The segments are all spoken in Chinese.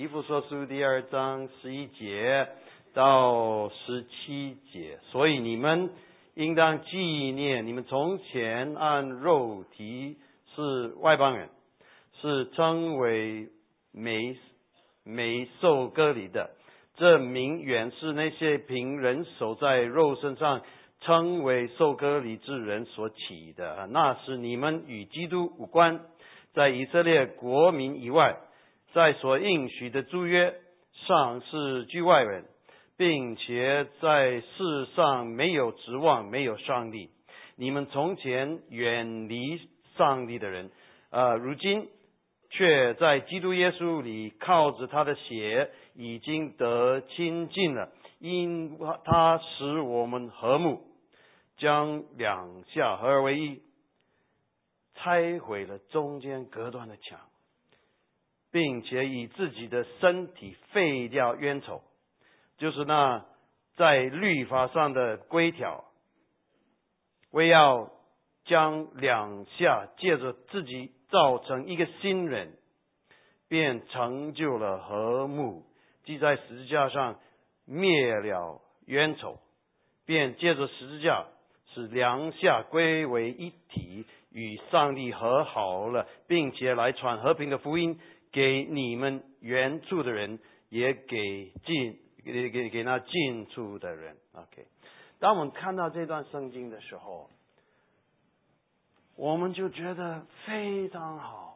以弗所书第二章十一节到十七节，所以你们应当纪念你们从前按肉体是外邦人，是称为没没受割礼的。这名原是那些凭人守在肉身上称为受割礼之人所起的，那是你们与基督无关，在以色列国民以外，在所应许的诸约上是居外人，并且在世上没有指望，没有上帝。你们从前远离上帝的人，啊，如今却在基督耶稣里靠着他的血。已经得亲近了，因他使我们和睦，将两下合而为一，拆毁了中间隔断的墙，并且以自己的身体废掉冤仇，就是那在律法上的规条，为要将两下借着自己造成一个新人，便成就了和睦。即在十字架上灭了冤仇，便借着十字架使梁下归为一体，与上帝和好了，并且来传和平的福音给你们援助的人，也给进给给给那进出的人。OK，当我们看到这段圣经的时候，我们就觉得非常好。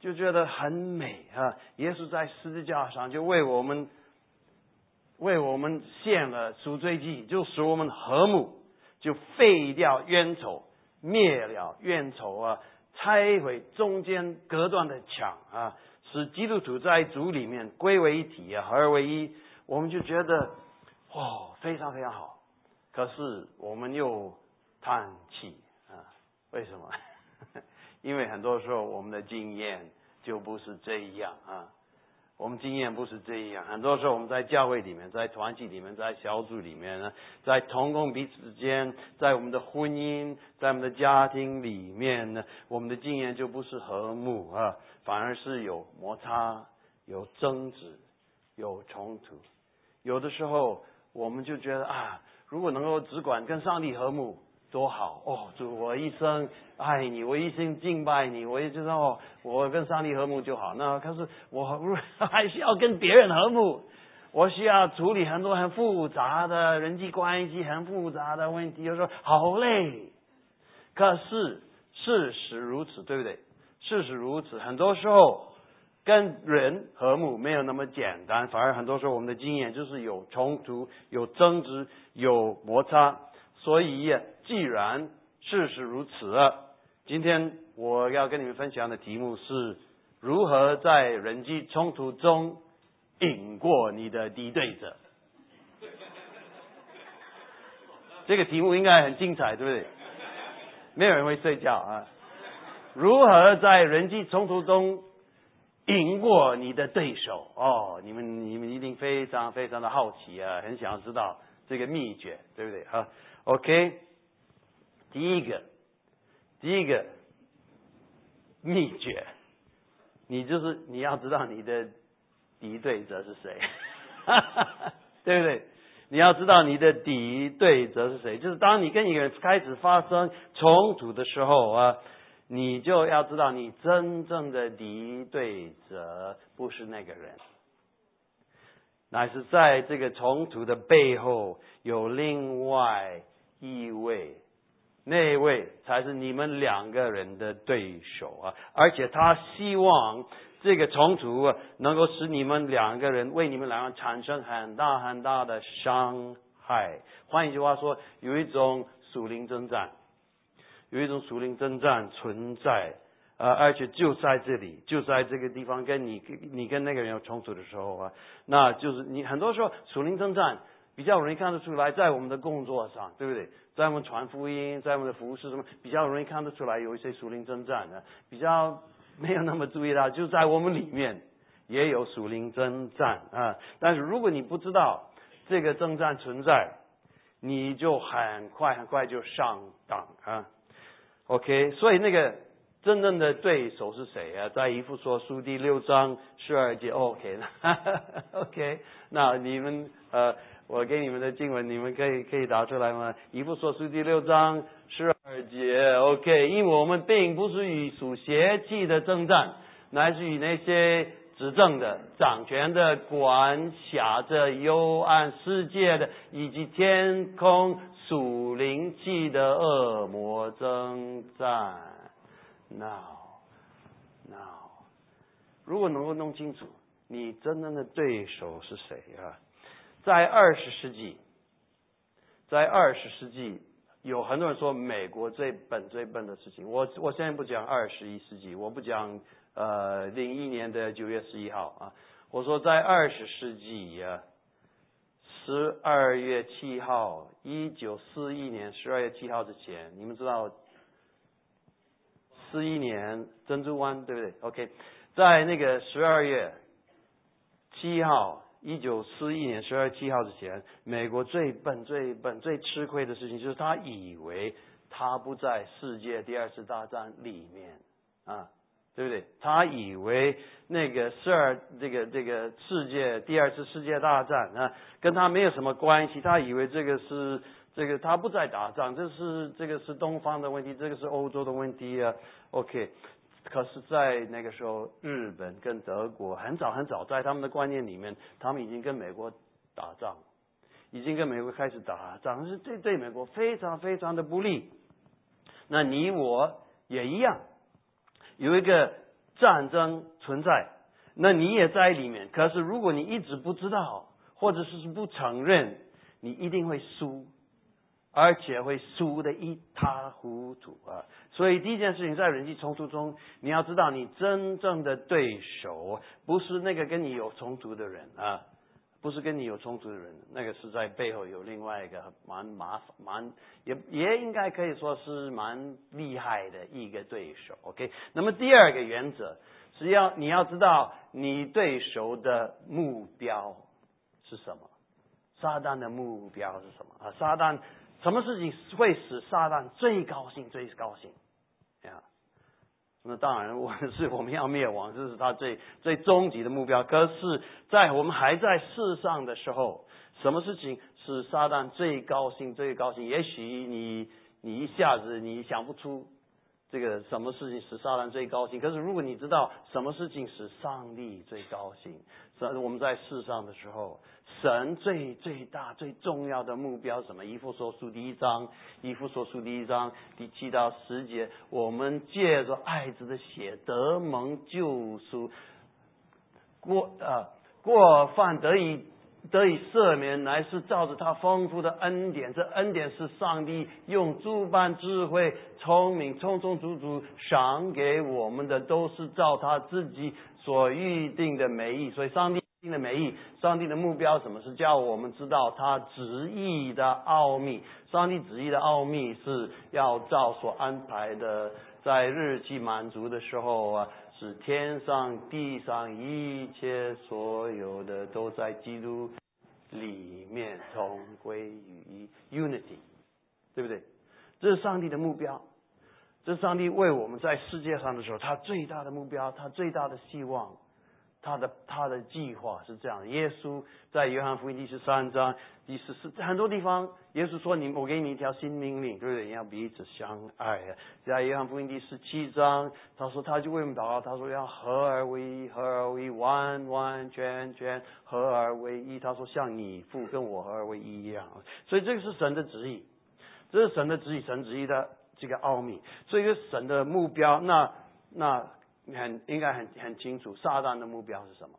就觉得很美啊！耶稣在十字架上就为我们为我们献了赎罪祭，就使我们和睦，就废掉冤仇，灭了冤仇啊，拆毁中间隔断的墙啊，使基督徒在主里面归为一体啊，合而为一。我们就觉得哇，非常非常好。可是我们又叹气啊，为什么？因为很多时候我们的经验就不是这样啊，我们经验不是这样。很多时候我们在教会里面，在团体里面，在小组里面呢，在同工彼此之间，在我们的婚姻，在我们的家庭里面呢，我们的经验就不是和睦啊，反而是有摩擦、有争执、有冲突。有的时候我们就觉得啊，如果能够只管跟上帝和睦。多好哦！主，我一生爱你，我一生敬拜你，我也知道我跟上帝和睦就好。那可是我还需要跟别人和睦，我需要处理很多很复杂的人际关系、很复杂的问题，就说好累。可是事实如此，对不对？事实如此，很多时候跟人和睦没有那么简单，反而很多时候我们的经验就是有冲突、有争执、有摩擦。所以，既然事实如此，今天我要跟你们分享的题目是如何在人际冲突中赢过你的敌对者。这个题目应该很精彩，对不对？没有人会睡觉啊！如何在人际冲突中赢过你的对手？哦，你们你们一定非常非常的好奇啊，很想要知道这个秘诀，对不对？哈。OK，第一个，第一个秘诀，你就是你要知道你的敌对者是谁，对不对？你要知道你的敌对者是谁，就是当你跟一个人开始发生冲突的时候啊，你就要知道你真正的敌对者不是那个人，乃是在这个冲突的背后有另外。一位，那位才是你们两个人的对手啊！而且他希望这个冲突啊能够使你们两个人为你们两个产生很大很大的伤害。换一句话说，有一种属灵征战，有一种属灵征战存在啊！而且就在这里，就在这个地方，跟你跟你跟那个人有冲突的时候啊，那就是你很多时候属灵征战。比较容易看得出来，在我们的工作上，对不对？在我们传福音，在我们的服务是什么，比较容易看得出来有一些属灵征战的。比较没有那么注意到，就在我们里面也有属灵征战啊。但是如果你不知道这个征战存在，你就很快很快就上当啊。OK，所以那个真正的对手是谁啊？在一副说书第六章十二节 OK，OK，。那你们呃，我给你们的经文，你们可以可以答出来吗？一副说书第六章十二节，OK。因为我们并不是与属邪气的征战，乃是与那些执政的、掌权的、管辖着幽暗世界的，以及天空属灵气的恶魔征战。Now, now，如果能够弄清楚你真正的对手是谁啊？在二十世纪，在二十世纪，有很多人说美国最笨、最笨的事情。我我现在不讲二十一世纪，我不讲呃零一年的九月十一号啊。我说在二十世纪啊，十二月七号，一九四一年十二月七号之前，你们知道？四一年珍珠湾对不对？OK，在那个十二月七号，一九四一年十二月七号之前，美国最笨、最笨、最吃亏的事情，就是他以为他不在世界第二次大战里面啊，对不对？他以为那个十二这个这个世界第二次世界大战啊，跟他没有什么关系。他以为这个是这个他不在打仗，这是这个是东方的问题，这个是欧洲的问题啊。OK，可是，在那个时候，日本跟德国很早很早，在他们的观念里面，他们已经跟美国打仗，已经跟美国开始打仗，是对对美国非常非常的不利。那你我也一样，有一个战争存在，那你也在里面。可是，如果你一直不知道，或者是不承认，你一定会输。而且会输得一塌糊涂啊！所以第一件事情，在人际冲突中，你要知道，你真正的对手不是那个跟你有冲突的人啊，不是跟你有冲突的人，那个是在背后有另外一个蛮麻烦、蛮也也应该可以说是蛮厉害的一个对手。OK，那么第二个原则是要你要知道你对手的目标是什么，撒旦的目标是什么啊？撒旦。什么事情会使撒旦最高兴、最高兴？呀，那当然，我是我们要灭亡，这是他最最终极的目标。可是，在我们还在世上的时候，什么事情使撒旦最高兴、最高兴？也许你你一下子你想不出这个什么事情使撒旦最高兴。可是，如果你知道什么事情使上帝最高兴，在我们在世上的时候。神最最大最重要的目标什么？一副说书第一章，一副说书第一章第七到十节，我们借着爱子的血得蒙救赎，过啊过犯得以得以赦免，乃是照着他丰富的恩典。这恩典是上帝用诸般智慧、聪明、充充足足赏给我们的，都是照他自己所预定的美意。所以上帝定。的美意，上帝的目标什么是叫我们知道他旨意的奥秘？上帝旨意的奥秘是要照所安排的，在日期满足的时候啊，是天上地上一切所有的都在基督里面同归于一，unity，对不对？这是上帝的目标，这是上帝为我们在世界上的时候，他最大的目标，他最大的希望。他的他的计划是这样：耶稣在约翰福音第十三章第十四很多地方，耶稣说：“你我给你一条新命令，对不对？要彼此相爱。”在约翰福音第十七章，他说他就为我们祷告，他说要合而为一，合而为一，完完全全合而为一。他说像你父跟我合而为一一样。所以这个是神的旨意，这是神的旨意，神旨意的这个奥秘。所以神的目标，那那。很应该很很清楚，撒旦的目标是什么？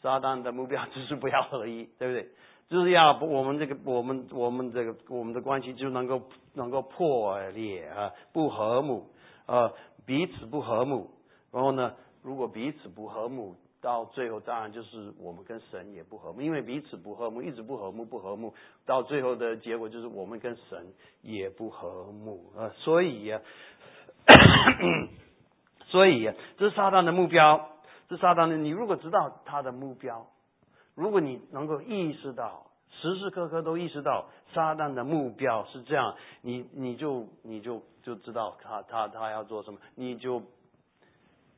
撒旦的目标 就是不要合一，对不对？就是要我们这个我们我们这个我们的关系就能够能够破裂啊，不和睦，啊，彼此不和睦。然后呢，如果彼此不和睦，到最后当然就是我们跟神也不和睦，因为彼此不和睦，一直不和睦不和睦，到最后的结果就是我们跟神也不和睦啊，所以。所以，这是撒旦的目标。这撒旦的，你如果知道他的目标，如果你能够意识到时时刻刻都意识到撒旦的目标是这样，你你就你就就知道他他他要做什么，你就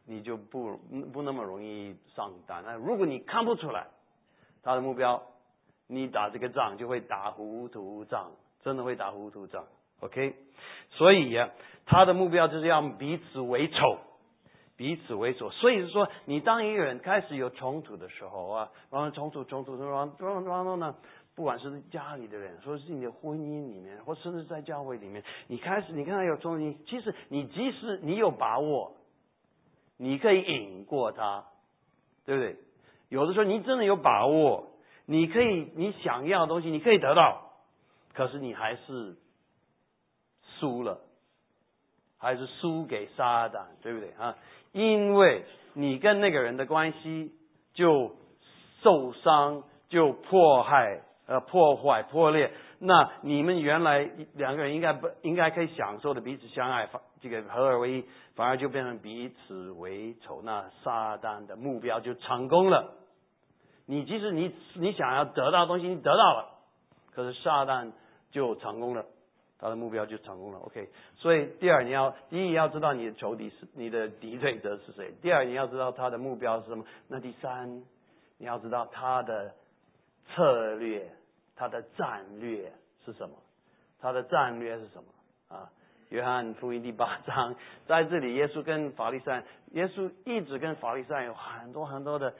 你就不不那么容易上当。那如果你看不出来他的目标，你打这个仗就会打糊涂仗，真的会打糊涂仗。OK，所以呀，他的目标就是要彼此为仇。彼此为所，所以是说，你当一个人开始有冲突的时候啊，然后冲突冲突，然后然后呢，不管是家里的人，或是你的婚姻里面，或甚至在教会里面，你开始你看到有冲突，其实你即使你有把握，你可以赢过他，对不对？有的时候你真的有把握，你可以你想要的东西你可以得到，可是你还是输了，还是输给撒旦，对不对啊？因为你跟那个人的关系就受伤，就迫害、呃破坏、破裂。那你们原来两个人应该不应该可以享受的彼此相爱，这个合二为一，反而就变成彼此为仇。那撒旦的目标就成功了。你即使你你想要得到东西，你得到了，可是撒旦就成功了。他的目标就成功了，OK。所以第二，你要第一要知道你的仇敌是你的敌对者是谁；第二，你要知道他的目标是什么；那第三，你要知道他的策略、他的战略是什么。他的战略是什么？啊，约翰福音第八章在这里，耶稣跟法利赛，耶稣一直跟法利赛有很多很多的。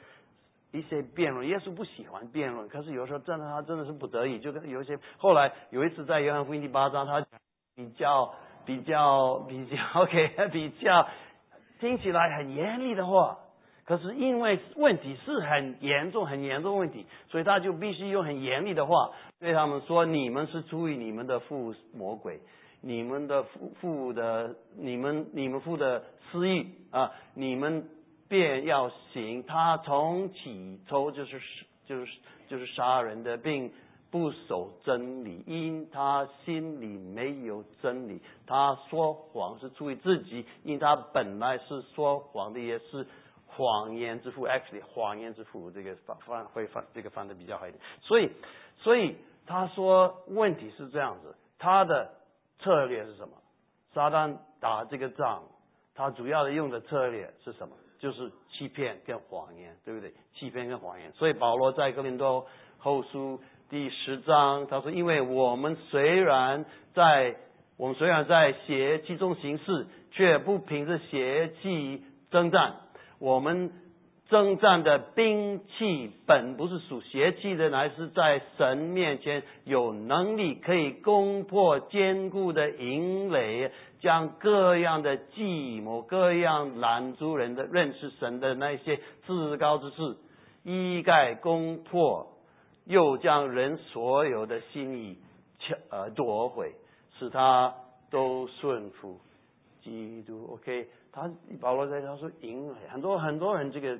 一些辩论，耶稣不喜欢辩论，可是有时候真的他真的是不得已，就跟有一些后来有一次在约翰福音第八章，他比较 比较比较 OK 比较听起来很严厉的话，可是因为问题是很严重很严重问题，所以他就必须用很严厉的话对他们说：你们是出于你们的父魔鬼，你们的父父的你们你们父的私欲啊，你们。便要行，他从起初就是就是就是杀人的，并不守真理，因他心里没有真理，他说谎是出于自己，因他本来是说谎的，也是谎言之父。Actually，谎言之父这个翻翻会翻这个翻的比较好一点。所以，所以他说问题是这样子，他的策略是什么？撒旦打这个仗，他主要的用的策略是什么？就是欺骗跟谎言，对不对？欺骗跟谎言，所以保罗在哥林多后书第十章，他说：“因为我们虽然在我们虽然在邪气中行事，却不凭着邪气征战。我们征战的兵器本不是属邪气的，乃是在神面前有能力可以攻破坚固的营垒。”将各样的计谋、各样拦阻人的认识神的那些至高之事一概攻破，又将人所有的心意抢呃夺回，使他都顺服基督。OK，他保罗在他说营垒很多很多人这个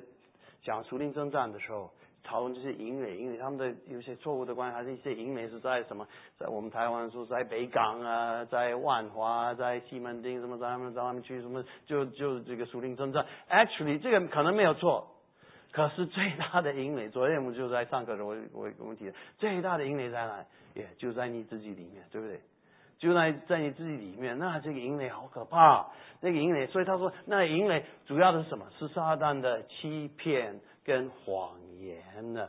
讲属灵征战的时候。讨论这些营垒，因为他们的有些错误的观念，还是一些营垒是在什么？在我们台湾说在北港啊，在万华，在西门町什么，在他们在他们去什么，就就这个属灵征战。Actually，这个可能没有错，可是最大的营垒，昨天我们就在上课的时候，我我我们提的最大的营垒在哪？也就在你自己里面，对不对？就在在你自己里面，那这个营垒好可怕，那个营垒。所以他说，那营垒主要的是什么？是撒旦的欺骗跟谎。言呢？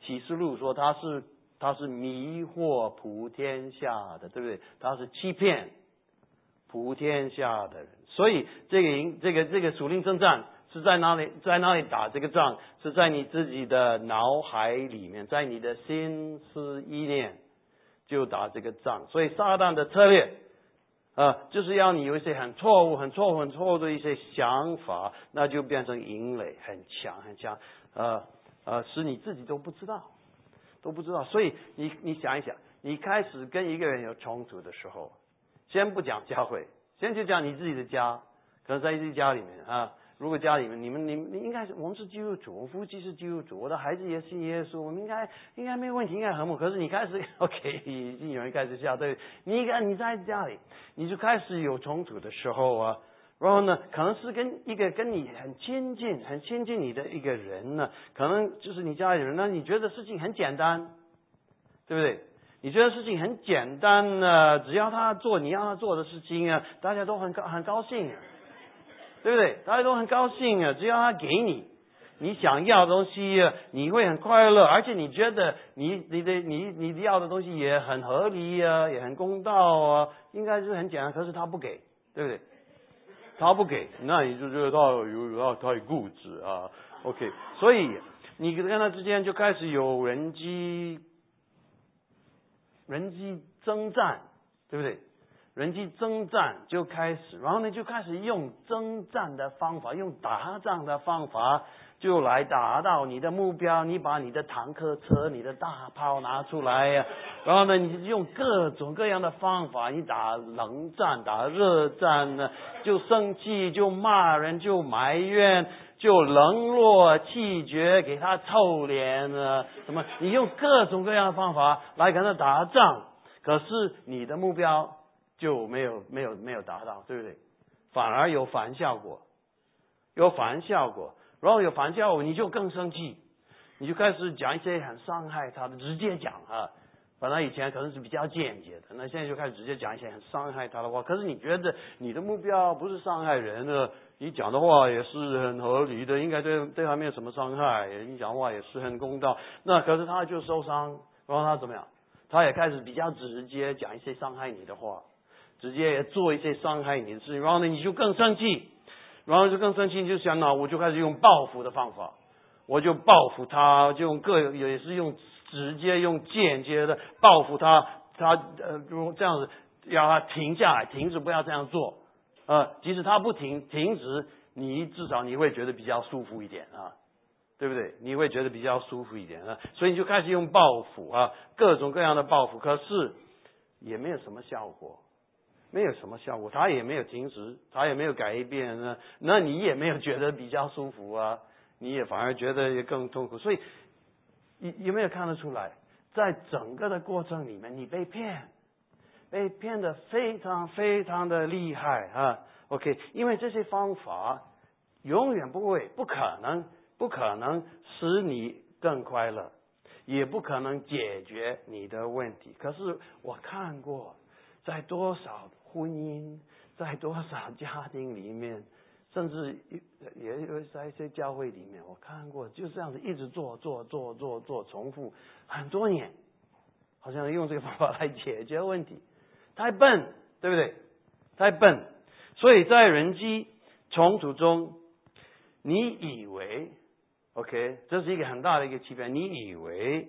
启示录说他是他是迷惑普天下的，对不对？他是欺骗普天下的人。所以这个营这个这个属灵征战是在哪里？在哪里打这个仗？是在你自己的脑海里面，在你的心思意念就打这个仗。所以撒旦的策略啊，就是要你有一些很错误、很错误、很错误的一些想法，那就变成营垒，很强很强啊。呃，使你自己都不知道，都不知道。所以你你想一想，你开始跟一个人有冲突的时候，先不讲教会，先就讲你自己的家，可能在自己家里面啊。如果家里面你们你你应该是我们是基督徒，我夫妻是基督徒，我的孩子也是耶稣，我们应该应该没有问题，应该和睦。可是你开始 OK，已经有人开始笑，对，你看你在家里，你就开始有冲突的时候啊。然后呢，可能是跟一个跟你很亲近、很亲近你的一个人呢，可能就是你家里人，那你觉得事情很简单，对不对？你觉得事情很简单呢，只要他做你要他做的事情啊，大家都很高很高兴，对不对？大家都很高兴啊，只要他给你你想要的东西，你会很快乐，而且你觉得你你的你你要的东西也很合理啊，也很公道啊，应该是很简单。可是他不给，对不对？他不给，那你就觉得他有有太固执啊。OK，所以你跟他之间就开始有人机。人机征战，对不对？人际征战就开始，然后呢就开始用征战的方法，用打仗的方法，就来达到你的目标。你把你的坦克车、你的大炮拿出来呀，然后呢，你用各种各样的方法，你打冷战、打热战呢，就生气、就骂人、就埋怨。就冷落、气绝，给他臭脸呢！什么？你用各种各样的方法来跟他打仗，可是你的目标就没有、没有、没有达到，对不对？反而有反效果，有反效果，然后有反效果，你就更生气，你就开始讲一些很伤害他的，直接讲啊！本来以前可能是比较间接的，那现在就开始直接讲一些很伤害他的话。可是你觉得你的目标不是伤害人的？你讲的话也是很合理的，应该对对他没有什么伤害。你讲话也是很公道，那可是他就受伤，然后他怎么样？他也开始比较直接讲一些伤害你的话，直接做一些伤害你的事情，然后呢你就更生气，然后就更生气，就想呢我就开始用报复的方法，我就报复他，就用各也是用直接用间接的报复他，他呃如这样子让他停下来，停止不要这样做。呃，即使他不停停止，你至少你会觉得比较舒服一点啊，对不对？你会觉得比较舒服一点啊，所以你就开始用报复啊，各种各样的报复，可是也没有什么效果，没有什么效果，他也没有停止，他也没有改变呢，那你也没有觉得比较舒服啊，你也反而觉得也更痛苦，所以有有没有看得出来，在整个的过程里面，你被骗。被骗的非常非常的厉害啊！OK，因为这些方法永远不会、不可能、不可能使你更快乐，也不可能解决你的问题。可是我看过，在多少婚姻，在多少家庭里面，甚至也有在一些教会里面，我看过就这样子一直做做做做做重复很多年，好像用这个方法来解决问题。太笨，对不对？太笨，所以在人机冲突中，你以为，OK，这是一个很大的一个欺骗。你以为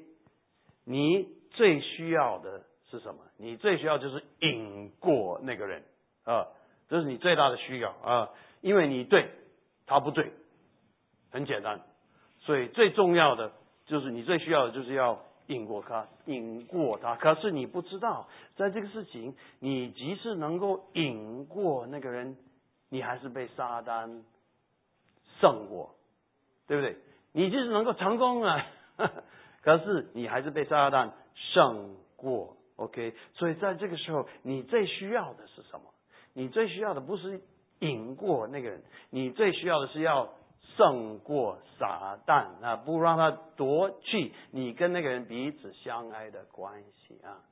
你最需要的是什么？你最需要就是引过那个人啊，这是你最大的需要啊，因为你对，他不对，很简单。所以最重要的就是你最需要的就是要。引过他，引过他。可是你不知道，在这个事情，你即使能够引过那个人，你还是被撒旦胜过，对不对？你即使能够成功啊，可是你还是被撒旦胜过。OK，所以在这个时候，你最需要的是什么？你最需要的不是赢过那个人，你最需要的是要。胜过撒旦啊！不让他夺去你跟那个人彼此相爱的关系啊！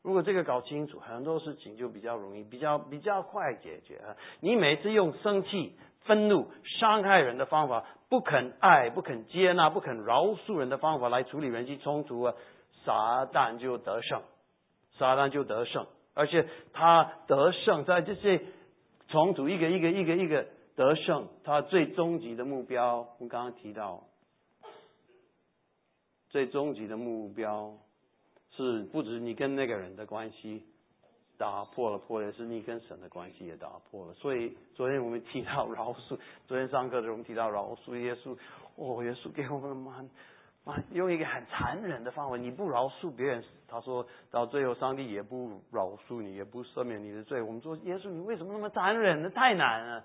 如果这个搞清楚，很多事情就比较容易，比较比较快解决啊！你每次用生气、愤怒、伤害人的方法，不肯爱、不肯接纳、不肯饶恕人的方法来处理人际冲突啊，撒旦就得胜，撒旦就得胜，而且他得胜在这些重组一个一个一个一个。得胜，他最终极的目标，我们刚刚提到，最终极的目标是不止你跟那个人的关系打破了破裂，是你跟神的关系也打破了。所以昨天我们提到饶恕，昨天上课的时候我们提到饶恕耶稣，哦，耶稣给我们蛮啊用一个很残忍的方法，你不饶恕别人，他说到最后上帝也不饶恕你，也不赦免你的罪。我们说耶稣，你为什么那么残忍呢？太难了。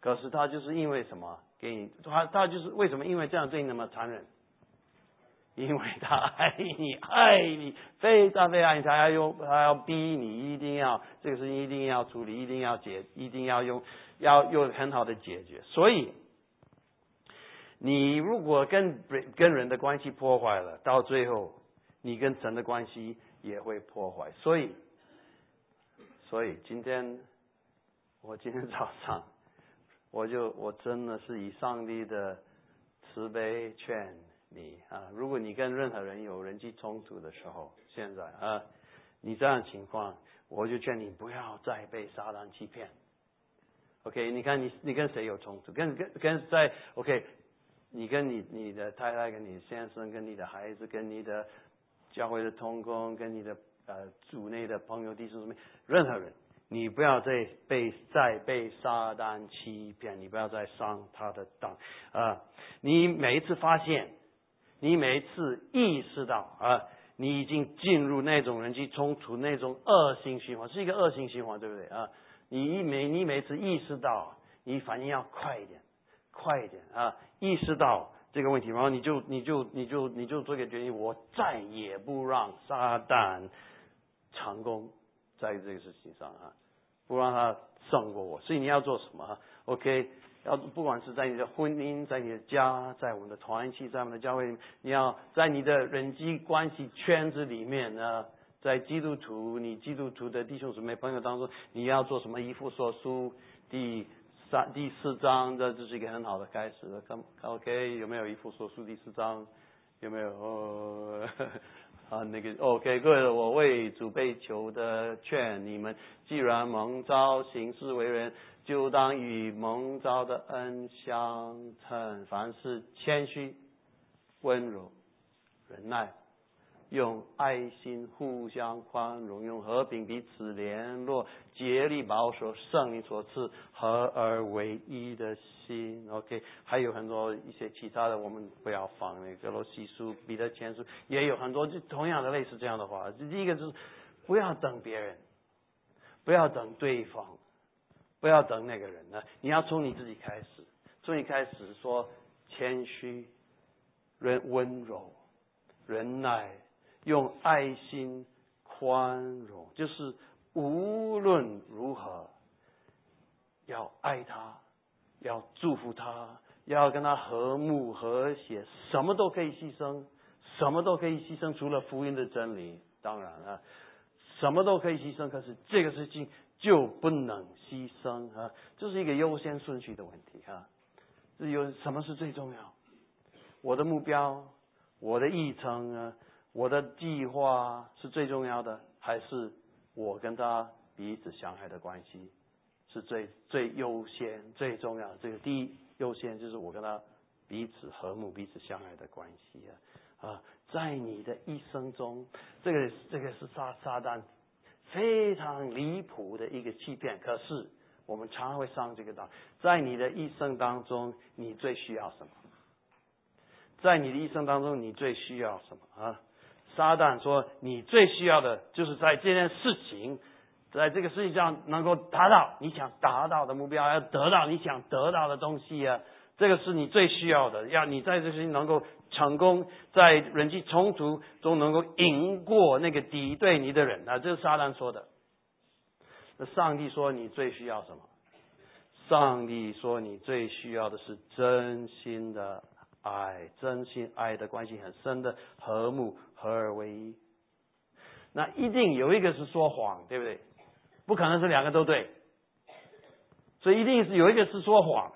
可是他就是因为什么给你？他他就是为什么？因为这样对你那么残忍？因为他爱你，爱你，非常非常爱你，他要用，他要逼你，一定要这个事情一定要处理，一定要解，一定要用，要用很好的解决。所以，你如果跟跟人的关系破坏了，到最后你跟神的关系也会破坏。所以，所以今天我今天早上，我就我真的是以上帝的慈悲劝你啊，如果你跟任何人有人际冲突的时候，现在啊，你这样情况，我就劝你不要再被撒旦欺骗。OK，你看你你跟谁有冲突？跟跟跟在 OK，你跟你你的太太、跟你先生、跟你的孩子、跟你的教会的同工、跟你的呃组内的朋友、弟兄姊妹，任何人，你不要再被再被撒旦欺骗，你不要再上他的当啊！你每一次发现，你每一次意识到啊，你已经进入那种人际冲突、那种恶性循环，是一个恶性循环，对不对啊？你每你每次意识到，你反应要快一点，快一点啊！意识到这个问题，然后你就你就你就你就做个决定，我再也不让撒旦成功在这个事情上啊，不让他胜过我。所以你要做什么？OK，要不管是在你的婚姻，在你的家，在我们的团契，在我们的教会，你要在你的人际关系圈子里面呢？在基督徒，你基督徒的弟兄姊妹朋友当中，你要做什么？一副所书第三第四章，这这是一个很好的开始。看 OK，有没有一副所书第四章？有没有？啊，那个 OK，各位，我为主被求的劝你们，既然蒙召行事为人，就当与蒙召的恩相称，凡事谦虚、温柔、忍耐。用爱心互相宽容，用和平彼此联络，竭力保守圣灵所赐合而为一的心。OK，还有很多一些其他的，我们不要放那个罗西书、彼得前书，也有很多就同样的类似这样的话。第一个就是不要等别人，不要等对方，不要等那个人呢，你要从你自己开始，从你开始说谦虚、温温柔、忍耐。用爱心宽容，就是无论如何要爱他，要祝福他，要跟他和睦和谐，什么都可以牺牲，什么都可以牺牲，除了福音的真理。当然了，什么都可以牺牲，可是这个事情就不能牺牲啊！这是一个优先顺序的问题啊！这有什么是最重要？我的目标，我的议程啊！我的计划是最重要的，还是我跟他彼此相爱的关系是最最优先、最重要的？这个第一优先就是我跟他彼此和睦、彼此相爱的关系啊！啊，在你的一生中，这个这个是撒撒旦非常离谱的一个欺骗。可是我们常常会上这个当，在你的一生当中，你最需要什么？在你的一生当中，你最需要什么啊？撒旦说：“你最需要的就是在这件事情，在这个世界上能够达到你想达到的目标，要得到你想得到的东西啊！这个是你最需要的，要你在这些能够成功，在人际冲突中能够赢过那个敌对你的人啊！这是撒旦说的。那上帝说你最需要什么？上帝说你最需要的是真心的爱，真心爱的关系很深的和睦。”合二为一，那一定有一个是说谎，对不对？不可能是两个都对，所以一定是有一个是说谎。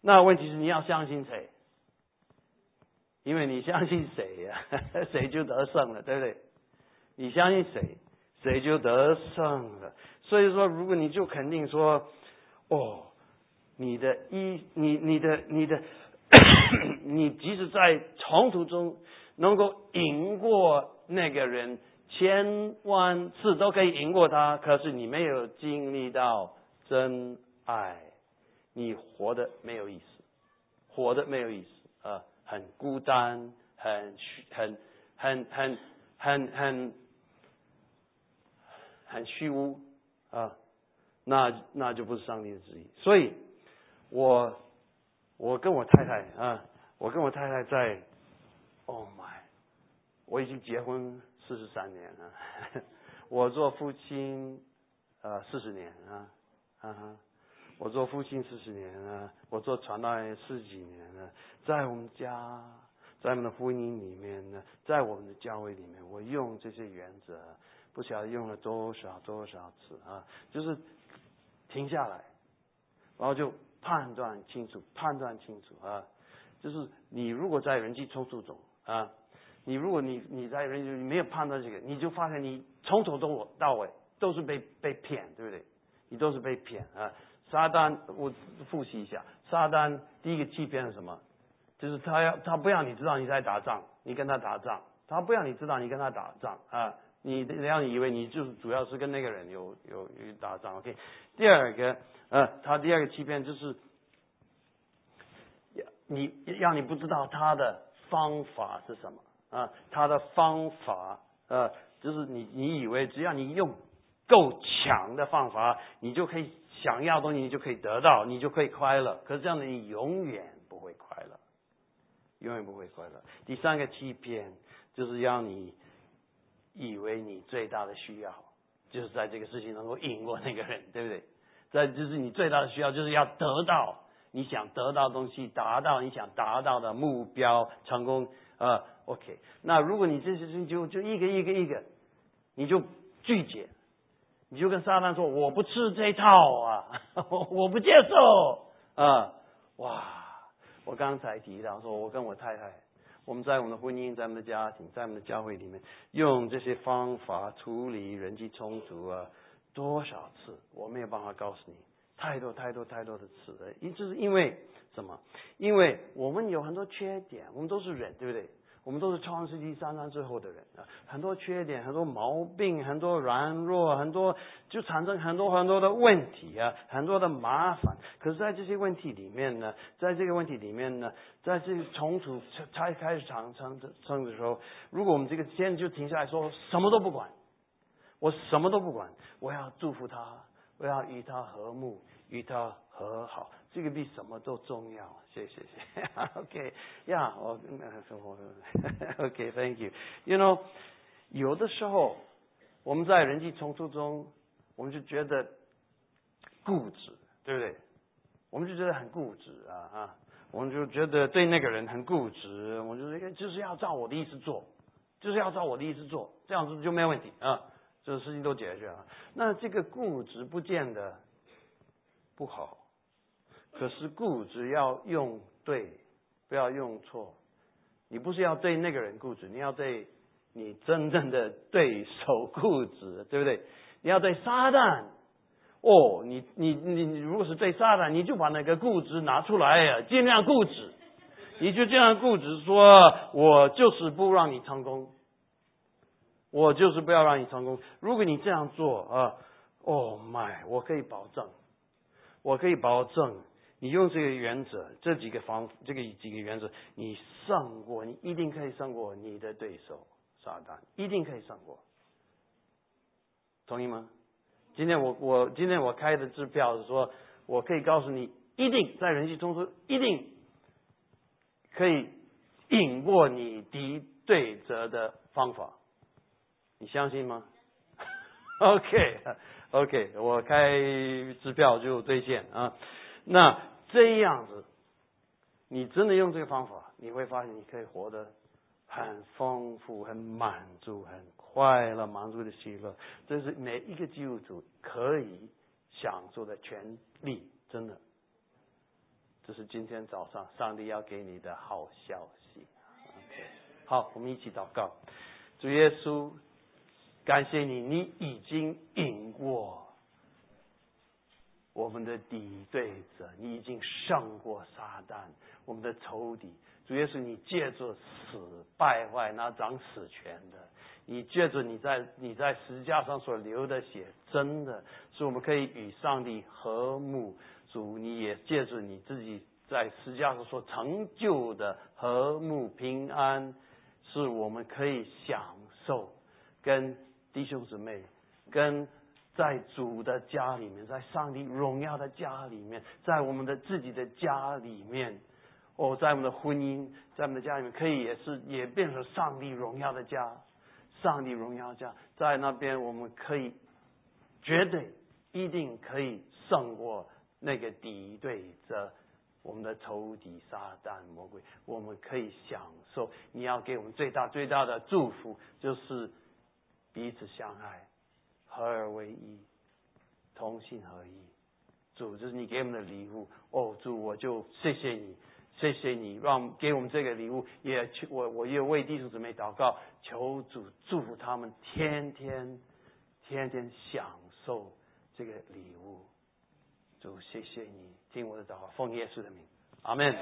那问题是你要相信谁？因为你相信谁呀，谁就得胜了，对不对？你相信谁，谁就得胜了。所以说，如果你就肯定说，哦，你的一，你你的你的，你即使在冲突中。能够赢过那个人，千万次都可以赢过他。可是你没有经历到真爱，你活的没有意思，活的没有意思啊，很孤单，很虚，很很很很很很虚无啊，那那就不是上帝的旨意。所以，我我跟我太太啊，我跟我太太在。Oh my！我已经结婚四十三年了，我做父亲呃四十年啊，啊，我做父亲四十年了，我做传道人十几年了，在我们家，在我们的婚姻里面呢，在我们的教会里面，我用这些原则，不晓得用了多少多少次啊，就是停下来，然后就判断清楚，判断清楚啊，就是你如果在人际冲突中啊，你如果你你在人际你没有判断这个，你就发现你从头到尾到尾都是被被骗，对不对？你都是被骗啊！撒旦，我复习一下，撒旦第一个欺骗是什么？就是他要他不要你知道你在打仗，你跟他打仗，他不要你知道你跟他打仗啊！你让你以为你就是主要是跟那个人有有有打仗。OK，第二个呃，他第二个欺骗就是你让你不知道他的方法是什么啊？他的方法呃，就是你你以为只要你用。够强的方法，你就可以想要东西，你就可以得到，你就可以快乐。可是这样的你永远不会快乐，永远不会快乐。第三个欺骗就是让你以为你最大的需要就是在这个事情能够赢过那个人，对不对？在就是你最大的需要就是要得到你想得到东西，达到你想达到的目标，成功啊。OK，那如果你这些事情就就一个一个一个，你就拒绝。你就跟撒旦说：“我不吃这套啊，我不接受啊！”哇！我刚才提到说，我跟我太太，我们在我们的婚姻、在我们的家庭、在我们的教会里面，用这些方法处理人际冲突啊，多少次我没有办法告诉你，太多太多太多的次了。因就是因为什么？因为我们有很多缺点，我们都是人，对不对？我们都是创世纪三章之后的人啊，很多缺点，很多毛病，很多软弱，很多就产生很多很多的问题啊，很多的麻烦。可是，在这些问题里面呢，在这个问题里面呢，在这个冲突才开始产生生的时候，如果我们这个现在就停下来说什么都不管，我什么都不管，我要祝福他，我要与他和睦，与他和好。这个比什么都重要，谢谢谢。OK，呀，我生活 OK，Thank you。You know，有的时候我们在人际冲突中，我们就觉得固执，对不对？我们就觉得很固执啊啊！我们就觉得对那个人很固执，我就是就是要照我的意思做，就是要照我的意思做，这样子就没问题啊，这个事情都解决了。那这个固执不见得不好。可是固执要用对，不要用错。你不是要对那个人固执，你要对你真正的对手固执，对不对？你要对撒旦，哦，你你你如果是对撒旦，你就把那个固执拿出来呀，尽量固执，你就这样固执，说我就是不让你成功，我就是不要让你成功。如果你这样做啊，Oh my，我可以保证，我可以保证。你用这个原则，这几个方，这个几个原则，你胜过，你一定可以胜过你的对手撒旦，一定可以胜过。同意吗？今天我我今天我开的支票是说，我可以告诉你，一定在人际冲突，一定可以赢过你敌对者的方法，你相信吗？OK OK，我开支票就兑现啊，那。这样子，你真的用这个方法，你会发现你可以活得很丰富、很满足、很快乐、满足的喜乐。这是每一个基督徒可以享受的权利，真的。这是今天早上上帝要给你的好消息。OK，好，我们一起祷告。主耶稣，感谢你，你已经赢过。我们的敌对者，你已经胜过撒旦，我们的仇敌。主要是你借着死败坏那掌死权的，你借着你在你在十字架上所流的血，真的是我们可以与上帝和睦。主，你也借着你自己在十字架上所成就的和睦平安，是我们可以享受跟弟兄姊妹跟。在主的家里面，在上帝荣耀的家里面，在我们的自己的家里面，哦，在我们的婚姻，在我们的家里面，可以也是也变成上帝荣耀的家，上帝荣耀家，在那边我们可以绝对一定可以胜过那个敌对者我们的仇敌撒旦魔鬼，我们可以享受。你要给我们最大最大的祝福，就是彼此相爱，合而为一，同心合一。主，这是你给我们的礼物。哦，主，我就谢谢你，谢谢你让给我们这个礼物。也求我，我也为弟兄姊妹祷告，求主祝福他们，天天天天享受这个礼物。主，谢谢你听我的祷告，奉耶稣的名，阿门。